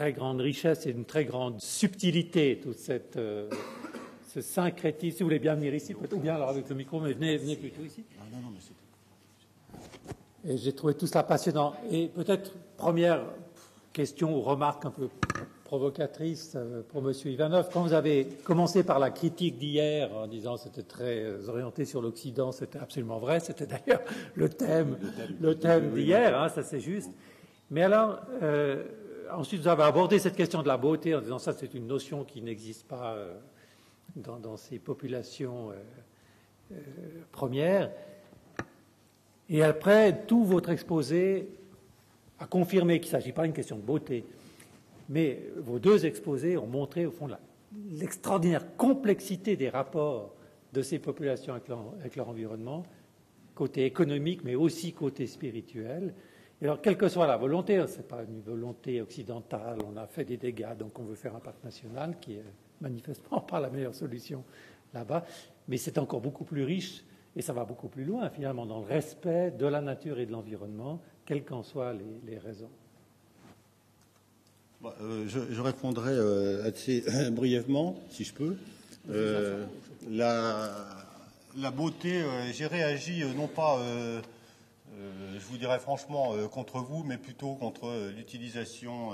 très grande richesse et d'une très grande subtilité, toute cette, euh, ce syncrétisme. Si vous voulez bien venir ici, peut-être, ou bien alors avec le micro, mais venez, venez plutôt ici. Et j'ai trouvé tout cela passionnant. Et peut-être première question ou remarque un peu provocatrice euh, pour M. Ivanov. Quand vous avez commencé par la critique d'hier en disant c'était très euh, orienté sur l'Occident, c'était absolument vrai. C'était d'ailleurs le thème, le thème d'hier, hein, ça c'est juste. Mais alors, euh, ensuite vous avez abordé cette question de la beauté en disant ça c'est une notion qui n'existe pas euh, dans, ces populations euh, premières. Et après, tout votre exposé a confirmé qu'il ne s'agit pas d'une question de beauté, mais vos deux exposés ont montré, au fond, l'extraordinaire complexité des rapports de ces populations avec leur, environnement, côté économique, mais aussi côté spirituel. Et alors, quelle que soit la volonté, ce n'est pas une volonté occidentale, on a fait des dégâts, donc on veut faire un parc national, qui est manifestement pas la meilleure solution là-bas, mais c'est encore beaucoup plus riche et ça va beaucoup plus loin, finalement, dans le respect de la nature et de l'environnement, quelles qu'en soient les, les, raisons. Euh, je, je, répondrai euh, assez brièvement, si je peux. Euh, la, la, beauté, euh, j'ai réagi non pas, euh, vous dirais franchement, contre vous, mais plutôt contre l'utilisation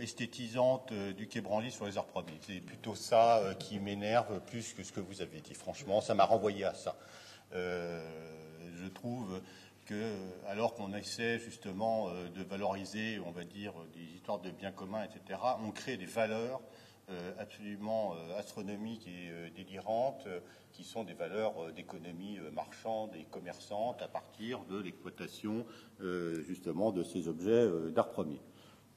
esthétisante du quai Branly sur les arts premiers. C'est plutôt ça qui m'énerve plus que ce que vous avez dit. Franchement, ça m'a renvoyé à ça. je trouve que, alors qu'on essaie justement euh, de valoriser, on va dire, des histoires de biens communs, etc., on crée des valeurs euh, absolument euh, astronomiques et délirantes, qui sont des valeurs d'économie marchande et commerçante à partir de l'exploitation justement de ces objets d'art premier.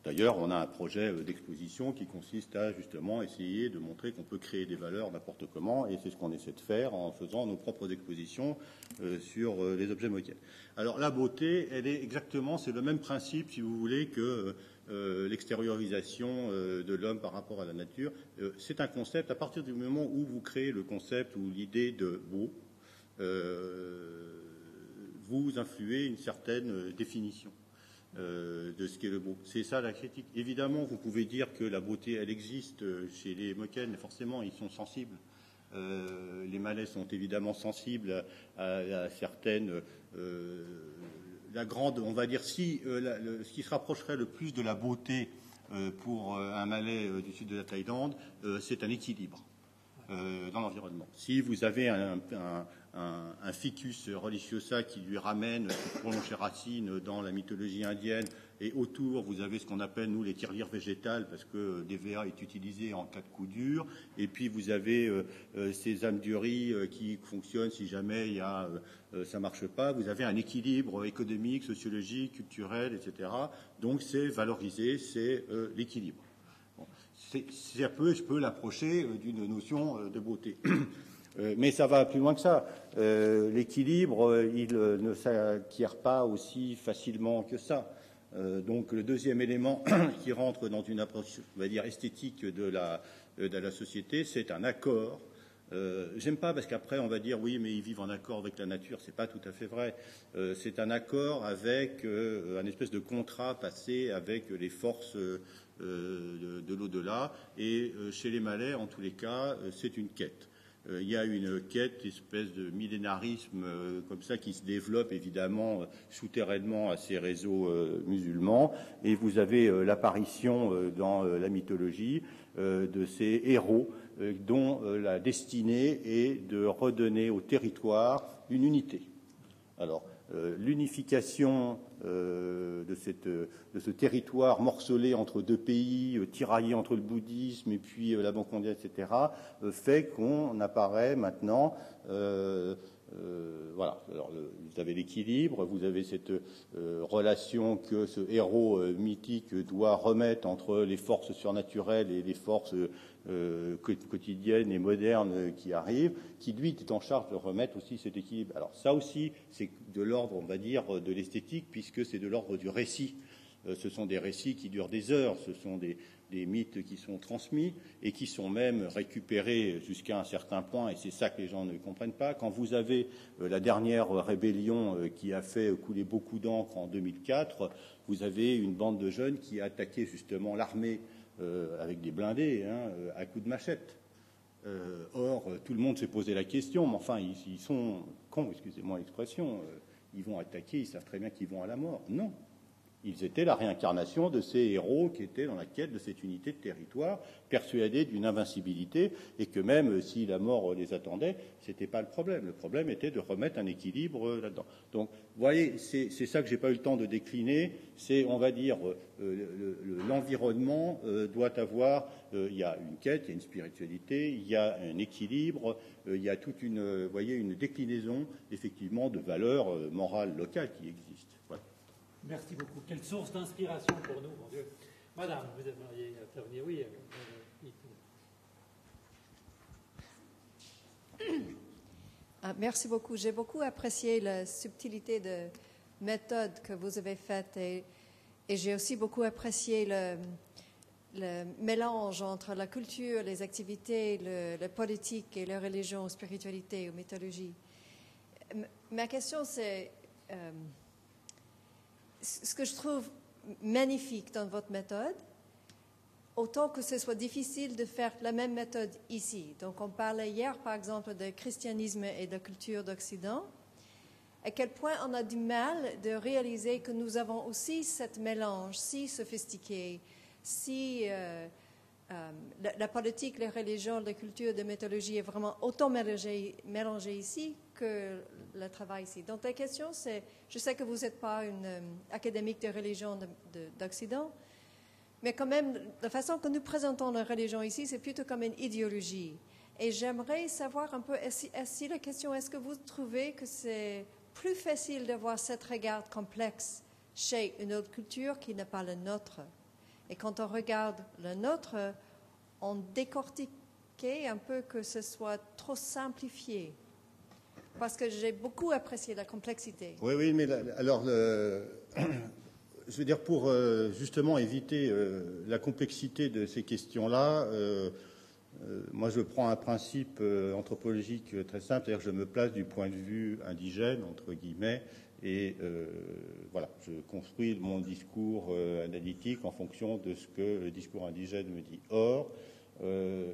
D'ailleurs, on a un projet d'exposition qui consiste à justement essayer de montrer qu'on peut créer des valeurs n'importe comment, et c'est ce qu'on essaie de faire en faisant nos propres expositions euh, sur euh, les objets moquettes. Alors la beauté, elle est exactement, c'est le même principe, si vous voulez, que euh, l'extériorisation euh, de l'homme par rapport à la nature. Euh, c'est un concept, à partir du moment où vous créez le concept ou l'idée de beau, vous influez une certaine définition. Euh, de ce qu'est le beau. C'est ça la critique. Évidemment, vous pouvez dire que la beauté, elle existe chez les mais forcément, ils sont sensibles. Euh, les malais sont évidemment sensibles à, certaines. Euh, la grande, on va dire, si ce qui se rapprocherait le plus de la beauté pour un malais du sud de la Thaïlande, c'est un équilibre. Euh, dans l'environnement. Si vous avez un, ficus religiosa qui lui ramène, qui prolonge ses racines dans la mythologie indienne, et autour vous avez ce qu'on appelle nous les tirelires végétales, parce que DVA est utilisé en cas de coup dur, et puis vous avez euh, euh, ces âmes du riz qui fonctionnent si jamais il y a, ça marche pas. Vous avez un équilibre économique, sociologique, culturel, etc. Donc c'est valorisé, c'est l'équilibre. Bon c'est un peu, je peux l'approcher euh, d'une notion euh, de beauté. Euh, mais ça va plus loin que ça. L'équilibre, il ne s'acquiert pas aussi facilement que ça. Donc le deuxième élément qui rentre dans une approche, on va dire, esthétique de la, de la société, c'est un accord. J'aime pas parce qu'après on va dire oui, mais ils vivent en accord avec la nature. C'est pas tout à fait vrai. c'est un accord avec un espèce de contrat passé avec les forces de, de l'au-delà. Et euh, chez les Malais, en tous les cas, euh, c'est une quête. Il y a une quête, espèce de millénarisme comme ça qui se développe évidemment souterrainement à ces réseaux musulmans. Et vous avez l'apparition dans la mythologie de ces héros dont la destinée est de redonner au territoire une unité. Alors, euh, l'unification euh, de, cette, de, ce territoire morcelé entre deux pays, euh, tiraillé entre le bouddhisme et puis la Banque mondiale, etc., fait qu'on apparaît maintenant euh, voilà. Alors, le, vous avez l'équilibre, vous avez cette euh, relation que ce héros euh, mythique doit remettre entre les forces surnaturelles et les forces quotidiennes et modernes qui arrivent, qui lui est en charge de remettre aussi cet équilibre. Alors ça aussi, c'est de l'ordre, on va dire, de l'esthétique, puisque c'est de l'ordre du récit. Ce sont des récits qui durent des heures, ce sont des, mythes qui sont transmis et qui sont même récupérés jusqu'à un certain point, et c'est ça que les gens ne comprennent pas. Quand vous avez euh, la dernière rébellion euh, qui a fait couler beaucoup d'encre en 2004, vous avez une bande de jeunes qui a attaqué justement l'armée euh, avec des blindés hein, à coups de machette. or, tout le monde s'est posé la question, mais enfin, ils, ils sont cons, excusez-moi l'expression, ils vont attaquer, ils savent très bien qu'ils vont à la mort. Non, ils étaient la réincarnation de ces héros qui étaient dans la quête de cette unité de territoire, persuadés d'une invincibilité, et que même si la mort les attendait, ce n'était pas le problème. Le problème était de remettre un équilibre là-dedans. Donc, vous voyez, c'est ça que j'ai pas eu le temps de décliner. C'est, on va dire, euh, l'environnement euh, doit avoir. Euh, il y a une quête, il y a une spiritualité, il y a un équilibre, il y a toute une, voyez, une déclinaison effectivement de valeurs morales locales qui existent. Merci beaucoup. Quelle source d'inspiration pour nous, mon Dieu. Madame, vous aimeriez intervenir Oui. Euh, ah, merci beaucoup. J'ai beaucoup apprécié la subtilité de méthode que vous avez faite et, j'ai aussi beaucoup apprécié le, mélange entre la culture, les activités, le, politique et la religion, spiritualité ou mythologie. Ma question, c'est euh, ce que je trouve magnifique dans votre méthode, autant que ce soit difficile de faire la même méthode ici. Donc, on parlait hier, par exemple, de christianisme et de culture d'Occident. À quel point on a du mal de réaliser que nous avons aussi cette mélange si sophistiqué, si euh, euh, la, politique, les religions, la culture, la mythologie est vraiment autant mélangée, mélangée ici que le travail ici. Donc la question, c'est, je sais que vous n'êtes pas une euh, académique de religion d'Occident, mais quand même, la façon que nous présentons la religion ici, c'est plutôt comme une idéologie. Et j'aimerais savoir un peu, si la question, est-ce que vous trouvez que c'est plus facile d'avoir cette regard complexe chez une autre culture qui n'est pas la nôtre? Et quand on regarde la nôtre, on décortiquait un peu que ce soit trop simplifié parce que j'ai beaucoup apprécié la complexité. Oui, oui, mais alors, je veux dire, pour euh, justement éviter euh, la complexité de ces questions-là, euh, moi je prends un principe anthropologique très simple, c'est-à-dire je me place du point de vue indigène, entre guillemets, et voilà, je construis mon discours analytique en fonction de ce que le discours indigène me dit. Or,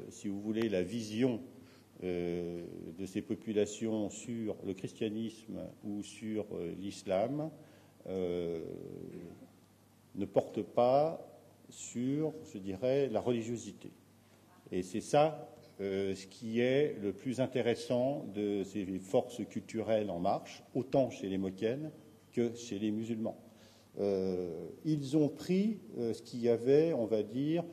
si vous voulez, la vision euh, de ces populations sur le christianisme ou sur euh, l'islam euh, ne porte pas sur, je dirais, la religiosité. Et c'est ça ce qui est le plus intéressant de ces forces culturelles en marche, autant chez les Moquennes que chez les musulmans. ils ont pris ce qu'il y avait, on va dire,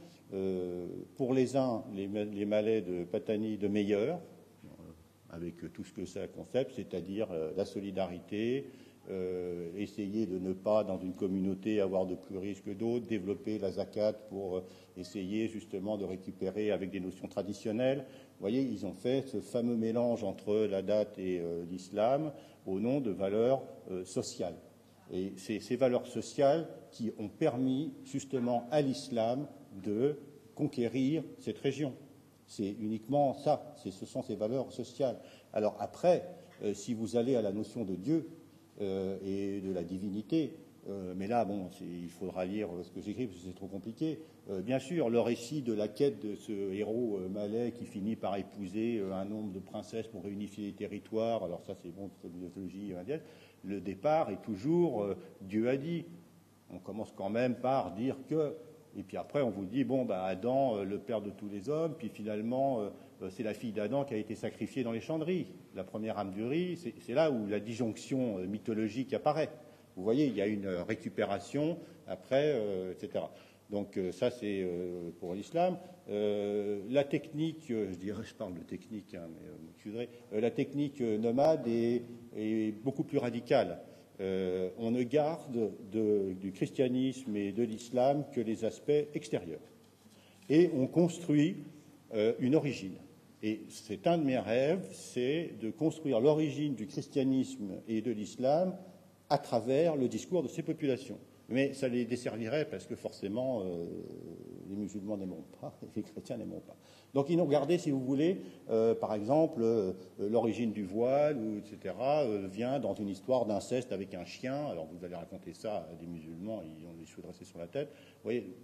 pour les uns, les, malais de Patani de meilleur, euh, avec tout ce que ça concept, c'est-à-dire euh, la solidarité, essayer de ne pas, dans une communauté, avoir de plus riches que d'autres, développer la zakat pour essayer justement de récupérer avec des notions traditionnelles. Vous voyez, ils ont fait ce fameux mélange entre la date et l'islam au nom de valeurs sociales. Et c'est ces valeurs sociales qui ont permis justement à l'islam de conquérir cette région. C'est uniquement ça, ce sont ces valeurs sociales. Alors après, euh, si vous allez à la notion de Dieu euh, et de la divinité, euh, mais là, bon, il faudra lire ce que j'écris parce que c'est trop compliqué. bien sûr, le récit de la quête de ce héros malais qui finit par épouser un nombre de princesses pour réunifier les territoires, alors ça c'est bon, c'est mythologie indienne, le départ est toujours Dieu a dit. On commence quand même par dire que et puis après, on vous dit, bon, bah, Adam, euh, le père de tous les hommes, puis finalement, euh, euh, c'est la fille d'Adam qui a été sacrifiée dans les chandries. La première âme du riz, c'est là où la disjonction mythologique apparaît. Vous voyez, il y a une récupération après, etc. Donc ça, c'est pour l'islam. la technique, je dirais, je parle de technique, hein, mais la technique nomade est beaucoup plus radicale. Euh, on ne garde du christianisme et de l'islam que les aspects extérieurs. Et on construit euh, une origine. Et c'est un de mes rêves, c'est de construire l'origine du christianisme et de l'islam à travers le discours de ces populations. Mais ça les desservirait parce que forcément, euh, les musulmans n'aimeront pas, et les chrétiens n'aimeront pas. Donc ils ont gardé, si vous voulez, euh, par exemple, euh, l'origine du voile, ou, etc., vient dans une histoire d'inceste avec un chien. Alors vous allez raconter ça à des musulmans, ils ont les cheveux sur la tête.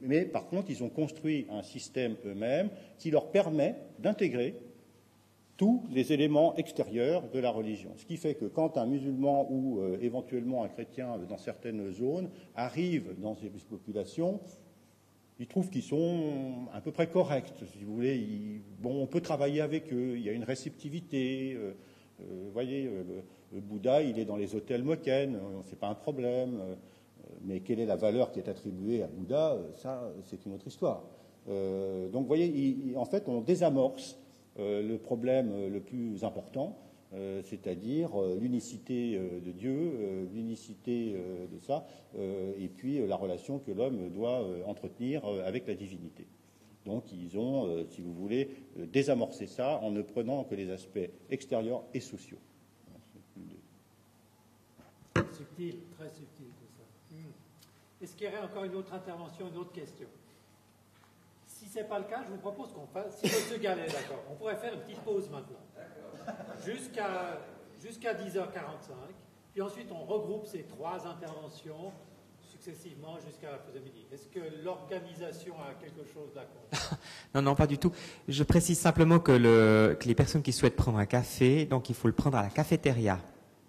Mais par contre, ils ont construit un système eux-mêmes qui leur permet d'intégrer tous les éléments extérieurs de la religion. Ce qui fait que quand un musulman ou euh, éventuellement un chrétien dans certaines zones arrive dans ces populations, ils trouvent qu'ils sont à peu près corrects, si vous voulez. bon, on peut travailler avec eux, il y a une réceptivité. Euh, euh, voyez, le, Bouddha, il est dans les hôtels Moken, c'est pas un problème. mais quelle est la valeur qui est attribuée à Bouddha Ça, c'est une autre histoire. donc, vous voyez, en fait, on désamorce euh, le problème euh, le plus important, euh, c'est-à-dire l'unicité de Dieu, l'unicité de ça, et puis la relation que l'homme doit entretenir avec la divinité. Donc ils ont, si vous voulez, désamorcé ça en ne prenant que les aspects extérieurs et sociaux. Subtil, très subtil tout ça. Hmm. Est-ce qu'il y aurait encore une autre intervention, une autre question? Si ce n'est pas le cas, je vous propose qu'on fasse, si M. Gallet est d'accord, on pourrait faire une petite pause maintenant. Jusqu'à jusqu'à 10h45. Puis ensuite, on regroupe ces trois interventions successivement jusqu'à la midi. Est-ce que l'organisation a quelque chose d'accord Non, non, pas du tout. Je précise simplement que, que les personnes qui souhaitent prendre un café, donc il faut le prendre à la cafétéria